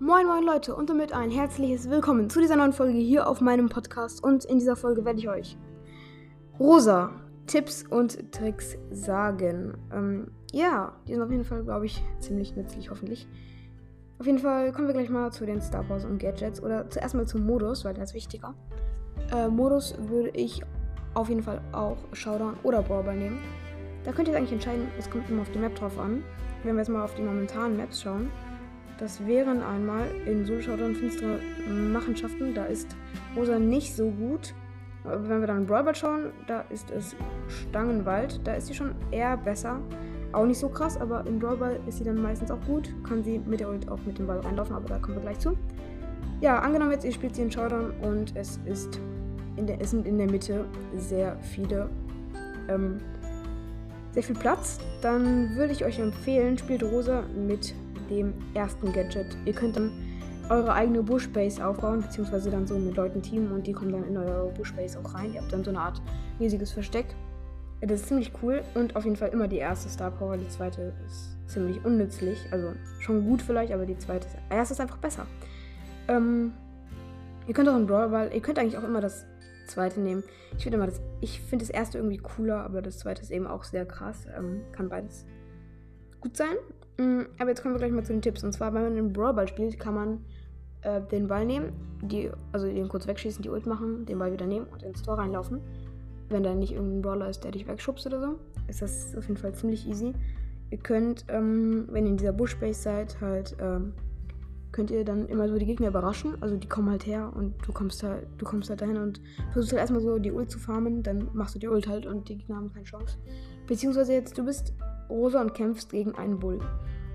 Moin moin Leute und damit ein herzliches Willkommen zu dieser neuen Folge hier auf meinem Podcast und in dieser Folge werde ich euch rosa Tipps und Tricks sagen. Ähm, ja, die sind auf jeden Fall, glaube ich, ziemlich nützlich, hoffentlich. Auf jeden Fall kommen wir gleich mal zu den Star Wars und Gadgets oder zuerst mal zum Modus, weil der ist wichtiger. Äh, Modus würde ich auf jeden Fall auch Showdown oder Brawl nehmen. Da könnt ihr eigentlich entscheiden, es kommt immer auf die Map drauf an. Wenn wir jetzt mal auf die momentanen Maps schauen, das wären einmal in Solo Showdown finstere Machenschaften. Da ist Rosa nicht so gut. Wenn wir dann Brawl schauen, da ist es Stangenwald. Da ist sie schon eher besser. Auch nicht so krass, aber im Brawl ist sie dann meistens auch gut. Kann sie mit der Ult auch mit dem Ball reinlaufen, aber da kommen wir gleich zu. Ja, angenommen jetzt, ihr spielt sie in Showdown und es ist in der, es sind in der Mitte sehr viele, ähm, sehr viel Platz, dann würde ich euch empfehlen, spielt Rosa mit dem ersten Gadget. Ihr könnt dann eure eigene Bushbase aufbauen, beziehungsweise dann so mit Leuten teamen und die kommen dann in eure Bushbase auch rein. Ihr habt dann so eine Art riesiges Versteck. Das ist ziemlich cool und auf jeden Fall immer die erste Star Power. Die zweite ist ziemlich unnützlich. Also schon gut vielleicht, aber die zweite ist, erste ist einfach besser. Ähm, ihr könnt auch einen Brawl Ball, ihr könnt eigentlich auch immer das zweite nehmen. Ich finde immer das, ich finde das erste irgendwie cooler, aber das zweite ist eben auch sehr krass. Ähm, kann beides gut sein. Mm, aber jetzt kommen wir gleich mal zu den Tipps. Und zwar, wenn man einen Brawl Ball spielt, kann man äh, den Ball nehmen, die, also den kurz wegschießen, die Ult machen, den Ball wieder nehmen und ins Tor reinlaufen. Wenn da nicht irgendein Brawler ist, der dich wegschubst oder so, ist das auf jeden Fall ziemlich easy. Ihr könnt, ähm, wenn ihr in dieser Bush-Base seid, halt, ähm, könnt ihr dann immer so die Gegner überraschen. Also die kommen halt her und du kommst halt, du kommst halt dahin und versuchst halt erstmal so die Ult zu farmen, dann machst du die Ult halt und die Gegner haben keine Chance. Beziehungsweise jetzt, du bist rosa und kämpfst gegen einen Bull.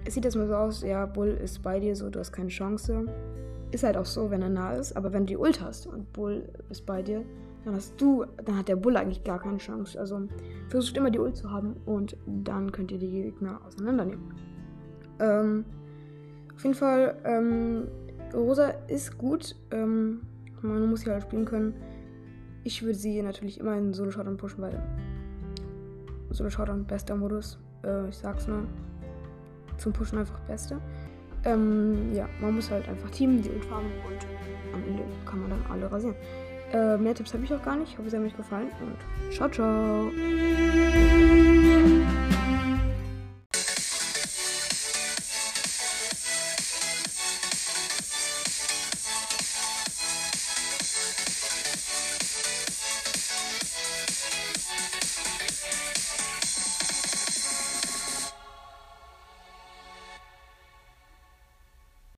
Es sieht erstmal so aus, ja, Bull ist bei dir so, du hast keine Chance. Ist halt auch so, wenn er nah ist, aber wenn du die Ult hast und Bull ist bei dir, dann hast du, dann hat der Bull eigentlich gar keine Chance. Also versucht immer die Ult zu haben und dann könnt ihr die Gegner auseinandernehmen. Ähm, auf jeden Fall, ähm, Rosa ist gut. Ähm, man muss sie halt spielen können. Ich würde sie natürlich immer in Solo-Showdown pushen, weil Solo-Showdown bester Modus. Äh, ich sag's nur. Zum Pushen einfach beste. Ähm, ja, man muss halt einfach teamen, die Ult farmen und am Ende kann man dann alle rasieren. Äh, mehr Tipps habe ich auch gar nicht. Ich hoffe, es hat euch gefallen und ciao, ciao.